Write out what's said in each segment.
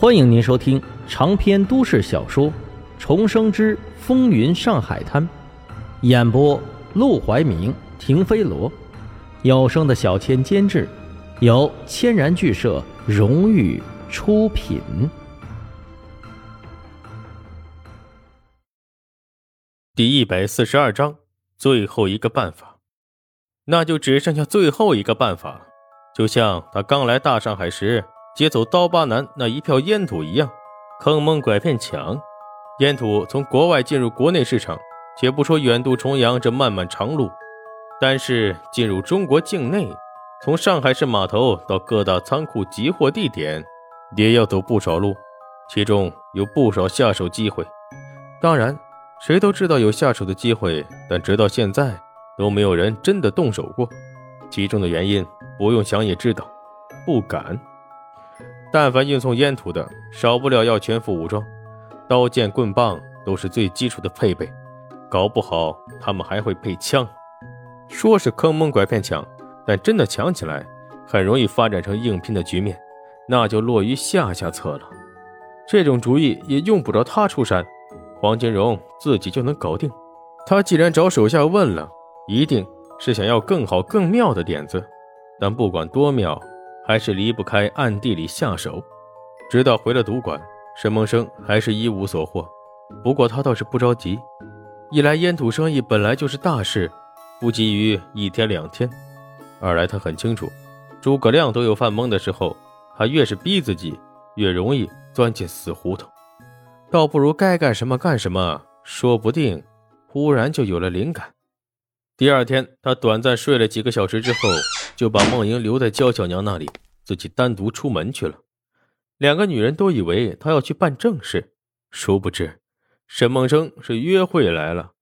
欢迎您收听长篇都市小说《重生之风云上海滩》，演播：陆怀明、停飞罗，有声的小千监制，由千然剧社荣誉出品。第一百四十二章，最后一个办法，那就只剩下最后一个办法，就像他刚来大上海时。劫走刀疤男那一票烟土一样，坑蒙拐骗抢，烟土从国外进入国内市场，且不说远渡重洋这漫漫长路，单是进入中国境内，从上海市码头到各大仓库集货地点，也要走不少路，其中有不少下手机会。当然，谁都知道有下手的机会，但直到现在都没有人真的动手过。其中的原因不用想也知道，不敢。但凡运送烟土的，少不了要全副武装，刀剑棍棒都是最基础的配备，搞不好他们还会配枪。说是坑蒙拐骗抢，但真的抢起来，很容易发展成硬拼的局面，那就落于下下策了。这种主意也用不着他出山，黄金荣自己就能搞定。他既然找手下问了，一定是想要更好更妙的点子。但不管多妙。还是离不开暗地里下手，直到回了赌馆，沈梦生还是一无所获。不过他倒是不着急，一来烟土生意本来就是大事，不急于一天两天；二来他很清楚，诸葛亮都有犯懵的时候，他越是逼自己，越容易钻进死胡同。倒不如该干什么干什么，说不定忽然就有了灵感。第二天，他短暂睡了几个小时之后，就把梦莹留在娇小娘那里。自己单独出门去了，两个女人都以为他要去办正事，殊不知沈梦生是约会来了。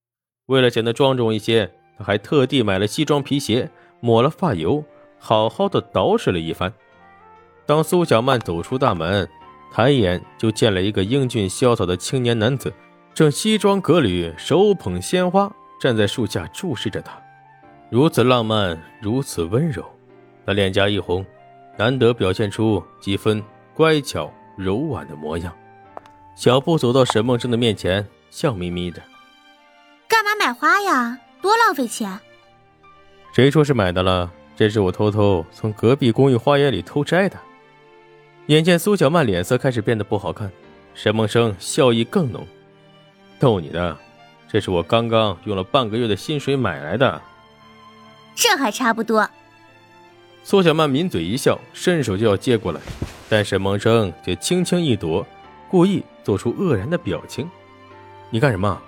为了显得庄重一些，他还特地买了西装皮鞋，抹了发油，好好的捯饬了一番。当苏小曼走出大门，抬眼就见了一个英俊潇洒的青年男子，正西装革履，手捧鲜花，站在树下注视着她，如此浪漫，如此温柔。他脸颊一红。难得表现出几分乖巧柔婉的模样，小步走到沈梦生的面前，笑眯眯的：“干嘛买花呀？多浪费钱！”谁说是买的了？这是我偷偷从隔壁公寓花园里偷摘的。眼见苏小曼脸色开始变得不好看，沈梦生笑意更浓：“逗你的，这是我刚刚用了半个月的薪水买来的。”这还差不多。苏小曼抿嘴一笑，伸手就要接过来，但沈梦生却轻轻一躲，故意做出愕然的表情：“你干什么？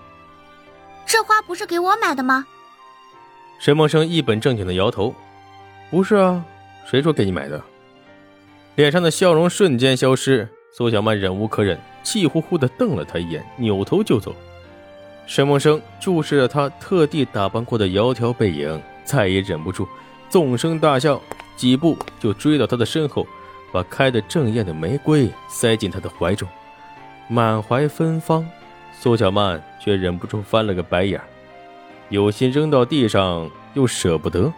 这花不是给我买的吗？”沈梦生一本正经的摇头：“不是啊，谁说给你买的？”脸上的笑容瞬间消失，苏小曼忍无可忍，气呼呼的瞪了他一眼，扭头就走。沈梦生注视着他特地打扮过的窈窕背影，再也忍不住，纵声大笑。几步就追到他的身后，把开得正艳的玫瑰塞进他的怀中，满怀芬芳。苏小曼却忍不住翻了个白眼，有心扔到地上，又舍不得，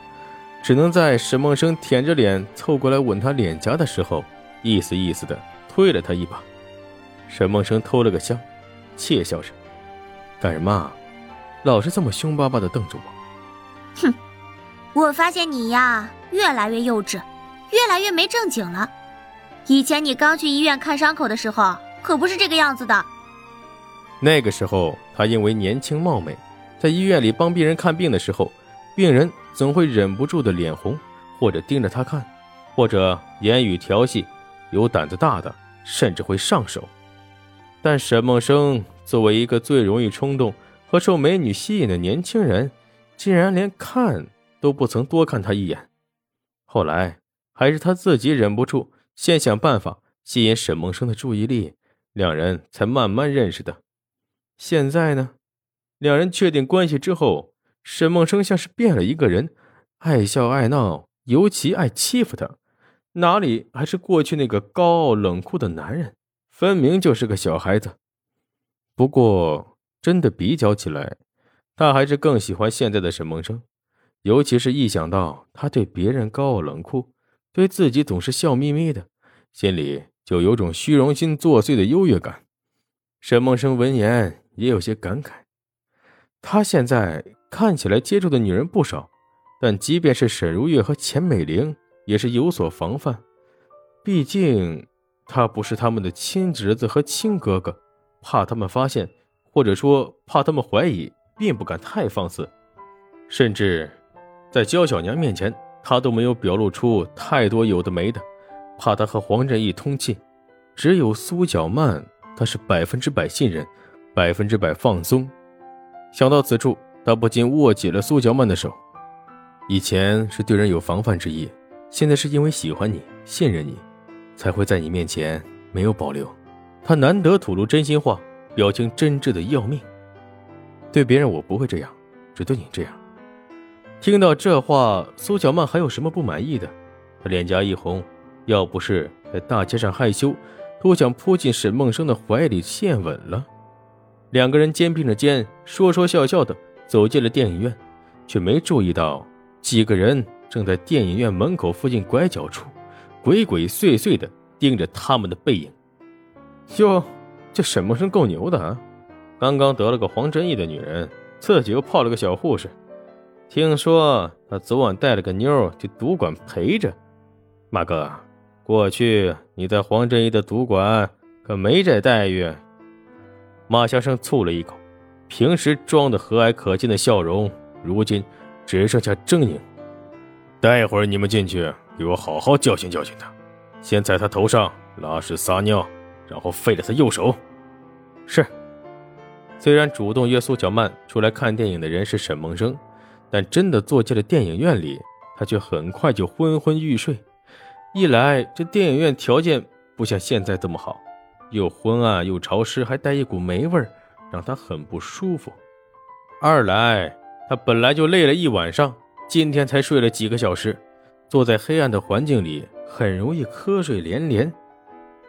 只能在沈梦生舔着脸凑过来吻他脸颊的时候，意思意思的推了他一把。沈梦生偷了个香，窃笑着：“干什么？老是这么凶巴巴的瞪着我？”哼。我发现你呀，越来越幼稚，越来越没正经了。以前你刚去医院看伤口的时候，可不是这个样子的。那个时候，他因为年轻貌美，在医院里帮病人看病的时候，病人总会忍不住的脸红，或者盯着他看，或者言语调戏。有胆子大的，甚至会上手。但沈梦生作为一个最容易冲动和受美女吸引的年轻人，竟然连看。都不曾多看他一眼，后来还是他自己忍不住，先想办法吸引沈梦生的注意力，两人才慢慢认识的。现在呢，两人确定关系之后，沈梦生像是变了一个人，爱笑爱闹，尤其爱欺负他，哪里还是过去那个高傲冷酷的男人？分明就是个小孩子。不过真的比较起来，他还是更喜欢现在的沈梦生。尤其是一想到他对别人高傲冷酷，对自己总是笑眯眯的，心里就有种虚荣心作祟的优越感。沈梦生闻言也有些感慨，他现在看起来接触的女人不少，但即便是沈如月和钱美玲，也是有所防范。毕竟他不是他们的亲侄子和亲哥哥，怕他们发现，或者说怕他们怀疑，并不敢太放肆。甚至在焦小娘面前，他都没有表露出太多有的没的，怕他和黄振义通气。只有苏小曼，他是百分之百信任，百分之百放松。想到此处，他不禁握紧了苏小曼的手。以前是对人有防范之意，现在是因为喜欢你，信任你。才会在你面前没有保留。他难得吐露真心话，表情真挚的要命。对别人我不会这样，只对你这样。听到这话，苏小曼还有什么不满意的？她脸颊一红，要不是在大街上害羞，都想扑进沈梦生的怀里献吻了。两个人肩并着肩，说说笑笑的走进了电影院，却没注意到几个人正在电影院门口附近拐角处。鬼鬼祟祟的盯着他们的背影。哟，这沈梦生够牛的啊！刚刚得了个黄真义的女人，自己又泡了个小护士。听说他昨晚带了个妞去赌馆陪着。马哥，过去你在黄振义的赌馆可没这待遇。马先生啐了一口，平时装的和蔼可亲的笑容，如今只剩下狰狞。待会儿你们进去。给我好好教训教训他，先在他头上拉屎撒尿，然后废了他右手。是。虽然主动约苏小曼出来看电影的人是沈梦生，但真的坐进了电影院里，他却很快就昏昏欲睡。一来这电影院条件不像现在这么好，又昏暗又潮湿，还带一股霉味儿让他很不舒服；二来他本来就累了一晚上，今天才睡了几个小时。坐在黑暗的环境里，很容易瞌睡连连。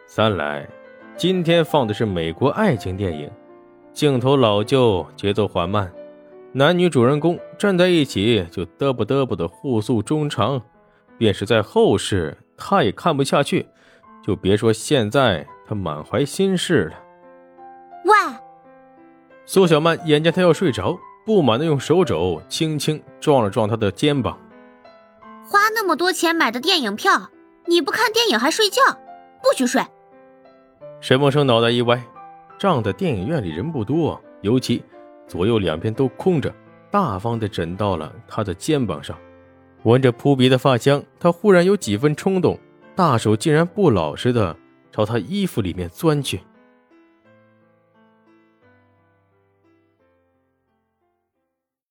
三来，今天放的是美国爱情电影，镜头老旧，节奏缓慢，男女主人公站在一起就嘚啵嘚啵的互诉衷肠，便是在后世他也看不下去，就别说现在他满怀心事了。喂，苏小曼眼见他要睡着，不满的用手肘轻轻撞了撞他的肩膀。花那么多钱买的电影票，你不看电影还睡觉，不许睡！沈梦生脑袋一歪，仗着电影院里人不多，尤其左右两边都空着，大方的枕到了他的肩膀上，闻着扑鼻的发香，他忽然有几分冲动，大手竟然不老实的朝他衣服里面钻去。